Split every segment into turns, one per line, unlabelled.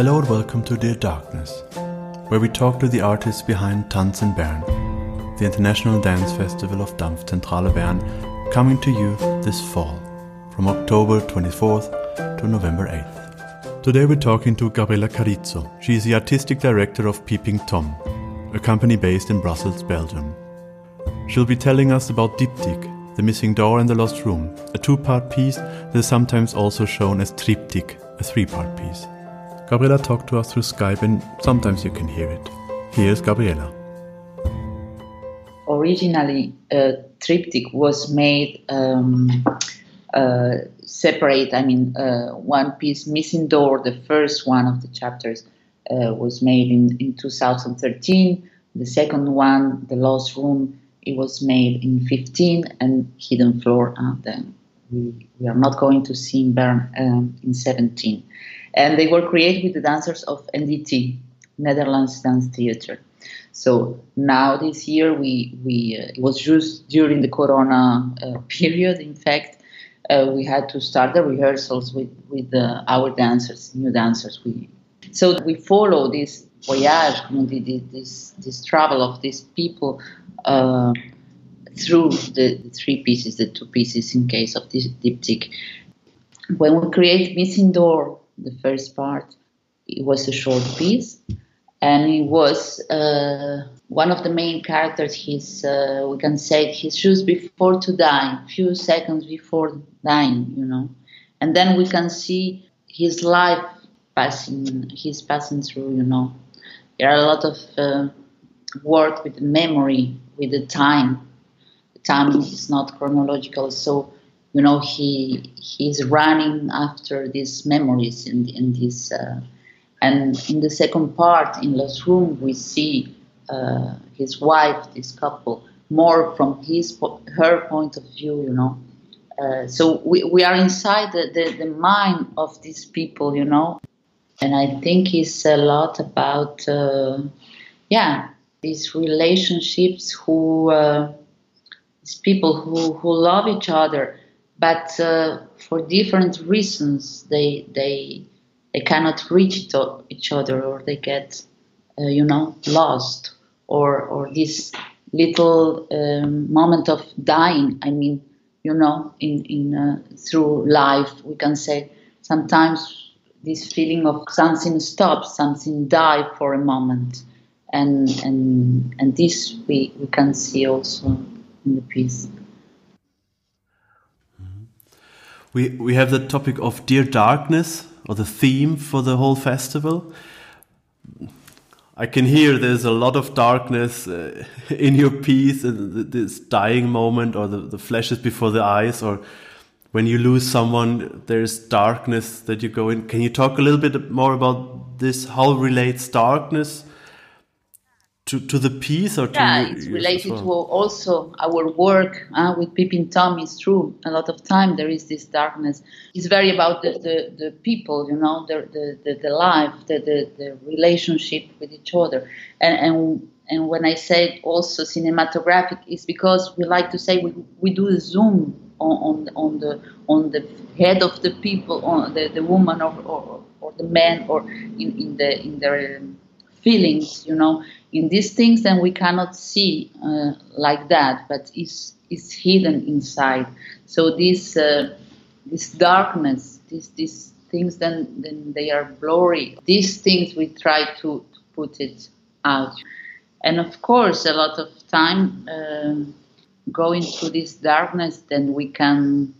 Hello and welcome to Dear Darkness, where we talk to the artists behind Tanz in Bern, the international dance festival of Dampfzentrale Bern, coming to you this fall, from October 24th to November 8th. Today we're talking to Gabriela Carrizo. She is the artistic director of Peeping Tom, a company based in Brussels, Belgium. She'll be telling us about Diptych, The Missing Door and the Lost Room, a two part piece that is sometimes also shown as Triptych, a three part piece. Gabriela talked to us through Skype and sometimes you can hear it. Here's Gabriela.
Originally, a Triptych was made um, uh, separate. I mean, uh, one piece, Missing Door, the first one of the chapters, uh, was made in, in 2013. The second one, The Lost Room, it was made in 15, and Hidden Floor, uh, then we, we are not going to see in Bern um, in 17. And they were created with the dancers of NDT, Netherlands Dance Theater. So now this year we we uh, it was just during the Corona uh, period. In fact, uh, we had to start the rehearsals with with uh, our dancers, new dancers. We so we follow this voyage, this this travel of these people uh, through the, the, three pieces, the two pieces in case of this diptych. When we create Missing Door, the first part, it was a short piece, and it was uh, one of the main characters. He's, uh, we can say, he's just before to die, few seconds before dying, you know, and then we can see his life passing, he's passing through, you know. There are a lot of uh, work with memory, with the time. The time is not chronological, so you know he he's running after these memories in in this. Uh, and in the second part, in Lost Room, we see uh, his wife, this couple, more from his her point of view, you know. Uh, so we, we are inside the, the, the mind of these people, you know, and I think it's a lot about, uh, yeah, these relationships who, uh, these people who, who love each other, but uh, for different reasons they they they cannot reach each other or they get, uh, you know, lost or or this little um, moment of dying. I mean, you know, in in uh, through life we can say sometimes this feeling of something stops, something die for a moment, and and and this we we can see also in the piece.
We we have the topic of dear darkness or the theme for the whole festival. I can hear there's a lot of darkness uh, in your piece, and this dying moment, or the, the flashes before the eyes, or when you lose someone, there's darkness that you go in. Can you talk a little bit more about this? How relates darkness to, to the piece or
yeah, it's related well? to also our work uh, with Peeping Tom is true. A lot of time there is this darkness. It's very about the, the, the people, you know, the, the, the, the life, the, the, the relationship with each other. And, and and when I say also cinematographic, it's because we like to say we, we do a zoom on, on, the on the head of the people, on the, the woman or, or, or the man, or in, in the in their feelings, you know, in these things, then we cannot see uh, like that, but it's it's hidden inside. So this uh, this darkness, these these things, then then they are blurry. These things we try to, to put it out, and of course, a lot of time. Uh, going through this darkness, then we can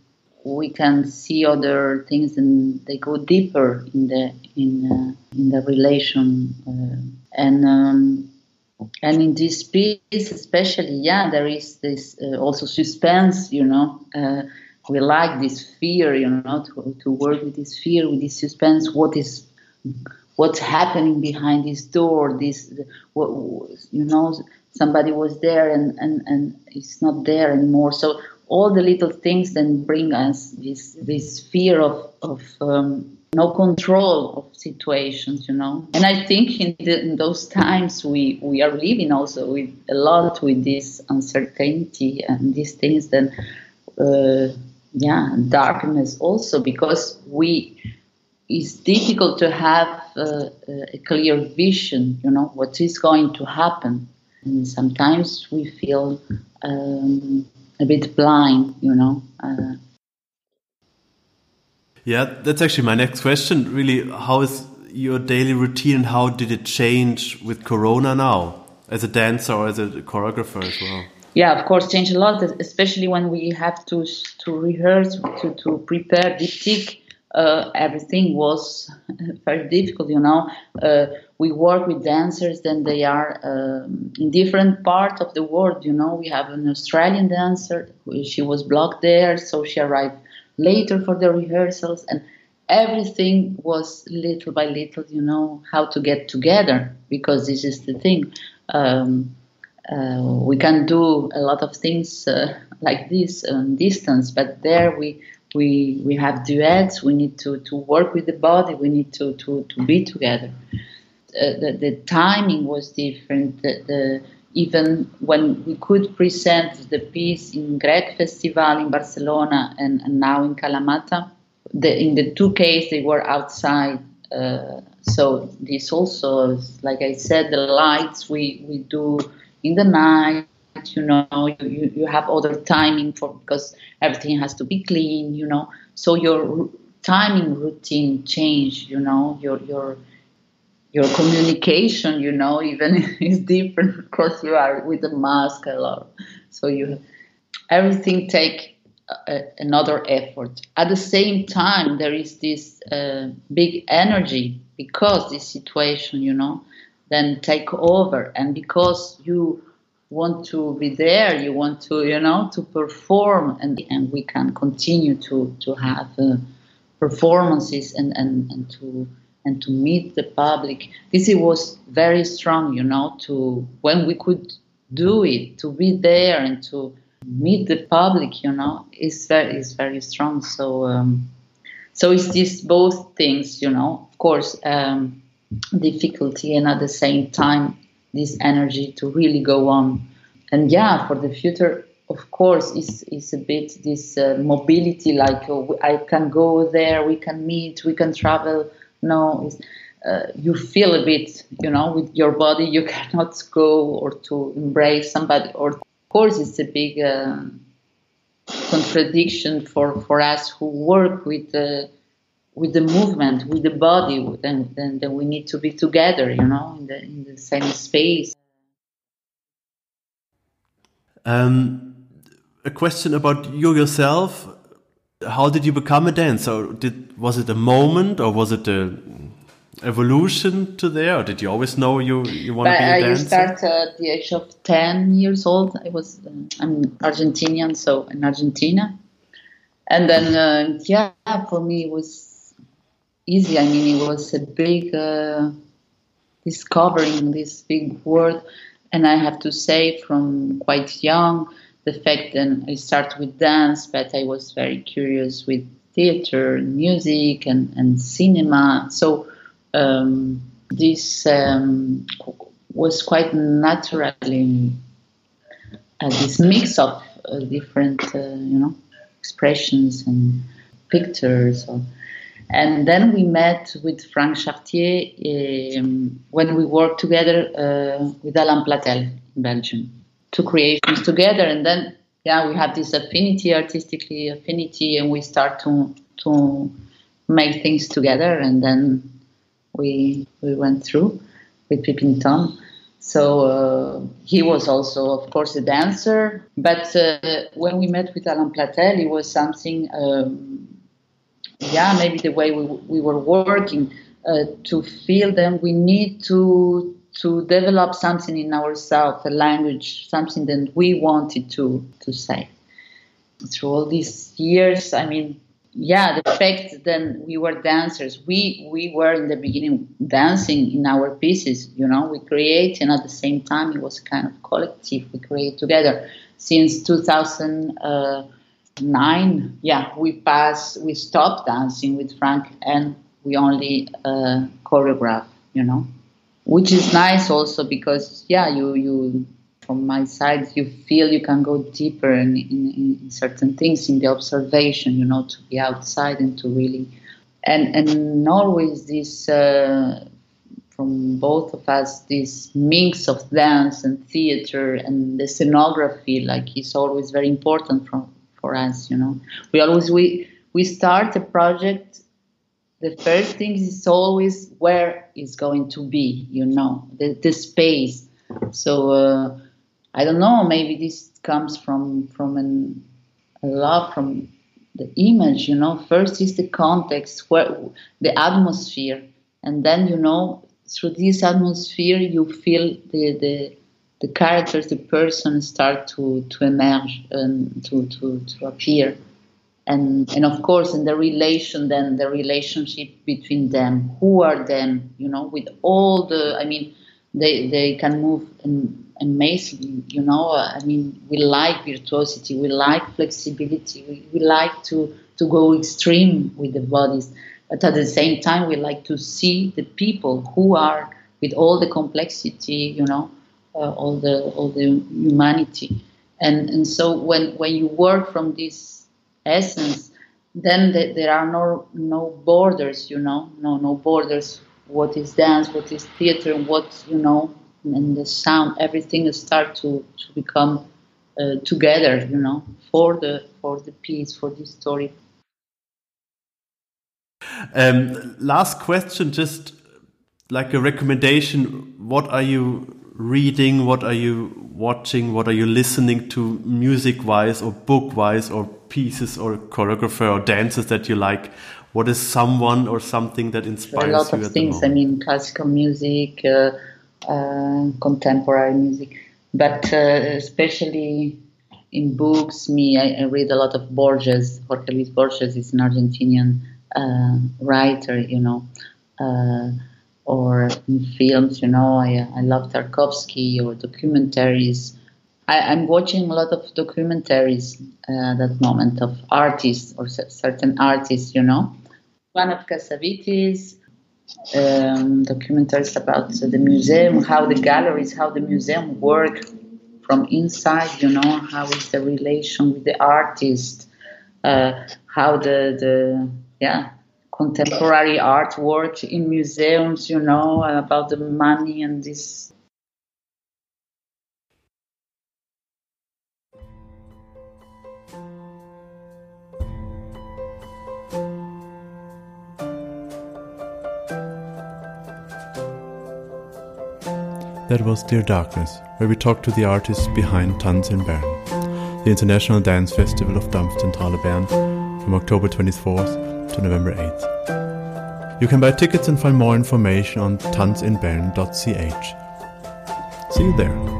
we can see other things and they go deeper in the in uh, in the relation uh, and um, and in this piece especially yeah there is this uh, also suspense you know uh, we like this fear you know to, to work with this fear with this suspense what is what's happening behind this door this what you know somebody was there and, and, and it's not there anymore. So all the little things then bring us this this fear of of um, no control of situations, you know. And I think in, the, in, those times we we are living also with a lot with this uncertainty and these things. Then, uh, yeah, darkness also because we it's difficult to have uh, a clear vision, you know, what is going to happen. And sometimes we feel um, a bit blind, you know. Uh,
yeah, that's actually my next question. Really, how is your daily routine and how did it change with Corona now as a dancer or as a choreographer as well?
Yeah, of course, change a lot, especially when we have to to rehearse, to, to prepare diptych. Uh, everything was very difficult, you know. Uh, we work with dancers, then they are um, in different parts of the world, you know. We have an Australian dancer, she was blocked there, so she arrived later for the rehearsals, and everything was little by little, you know, how to get together because this is the thing. Um, uh, we can do a lot of things uh, like this on distance, but there we we we have duets. We need to, to work with the body. We need to to, to be together. Uh, the, the timing was different. The, the, even when we could present the piece in Grec Festival in Barcelona and, and now in Kalamata, the, in the two cases they were outside. Uh, so this also, like I said, the lights we, we do in the night. You know, you, you have other timing for because everything has to be clean. You know, so your timing routine change. You know, your your your communication. You know, even is different because you are with a mask a lot. So you everything take a, another effort. At the same time, there is this uh, big energy because this situation, you know, then take over, and because you want to be there, you want to, you know, to perform, and and we can continue to to have uh, performances and and and to and to meet the public. This it was very strong, you know, to when we could do it, to be there and to meet the public, you know, is very is very strong. So um, so it's these both things, you know. Of course, um, difficulty and at the same time this energy to really go on. And yeah, for the future, of course, is is a bit this uh, mobility. Like oh, I can go there, we can meet, we can travel. No. Uh, you feel a bit, you know, with your body, you cannot go or to embrace somebody or of course, it's a big uh, contradiction for, for us who work with the with the movement, with the body, and then, then we need to be together, you know, in the in the same space.
Um, a question about you yourself. How did you become a dancer? Did was it a moment, or was it a evolution to there, or did you always know you you want to be a dancer?
I started at the age of ten years old. I was uh, I'm Argentinian, so in Argentina, and then uh, yeah, for me it was easy. I mean, it was a big uh, discovering this big world, and I have to say, from quite young, the fact that I started with dance, but I was very curious with theater, and music, and and cinema. So um, this um, was quite naturally uh, this mix of uh, different, uh, you know, expressions and pictures. Or, and then we met with Franck Chartier um, when we worked together uh, with Alain Platel in Belgium. Two creations together, and then yeah, we have this affinity, artistically affinity, and we start to to make things together, and then we we went through with Peeping Tom. So uh, he was also, of course, a dancer. But uh, when we met with Alain Platel, it was something, um, yeah, maybe the way we, we were working uh, to feel them. We need to to develop something in ourselves, a language, something that we wanted to to say. Through all these years, I mean, yeah, the fact that we were dancers, we we were in the beginning dancing in our pieces. You know, we create, and at the same time, it was kind of collective. We create together. Since 2009, yeah, we passed, we stopped dancing with Franck, and we only uh, choreograph. You know, which is nice also because yeah, you you from my side, you feel you can go deeper in, in, in, certain things in the observation, you know, to be outside and to really and and always this uh, from both of us this mix of dance and theater and the scenography like is always very important for for us you know. We always we we start a project the first thing is always where it's going to be you know the, the space. So uh, i don't know maybe this comes from from an, a love from the image you know. First is the context where the atmosphere and then you know through this atmosphere you feel the the, the characters the person start to to emerge and to to, to appear and and of course in the relation then the relationship between them. Who are them you know with all the i mean they they can move in, amazing you know. I mean we like virtuosity we like flexibility we, we like to to go extreme with the bodies. But at the same time we like to see the people who are with all the complexity you know uh, all the all the humanity. And and so when when you work from this essence then the, there are no no borders you know no no borders what is dance what is theater what you know and the sound, everything start to, to become uh, together, you know, for the for the piece, for the story.
Um, last question, just like a recommendation. What are you reading? What are you watching? What are you listening to, music wise or book wise, or pieces or choreographer or dances that you like? What is someone or something that inspires you?
A lot of things. I mean, classical music. Uh, uh, contemporary music. But uh, especially in books, me, I, I, read a lot of Borges. Jorge Luis Borges is an Argentinian uh, writer, you know. Uh, or in films, you know, I, I love Tarkovsky or documentaries. I, am watching a lot of documentaries uh, at that moment of artists or certain artists, you know. One of Cassavetes, um, documentaries about the museum, how the galleries, how the museum work from inside. You know, how is the relation with the artist, uh, how the the yeah contemporary art work in museums. You know, about the money and this
That was Dear Darkness, where we talked to the artists behind Tanz in Bern, the International Dance Festival of Dampfzentrale Bern, from October 24th to November 8th. You can buy tickets and find more information on tanzinbern.ch. See you there.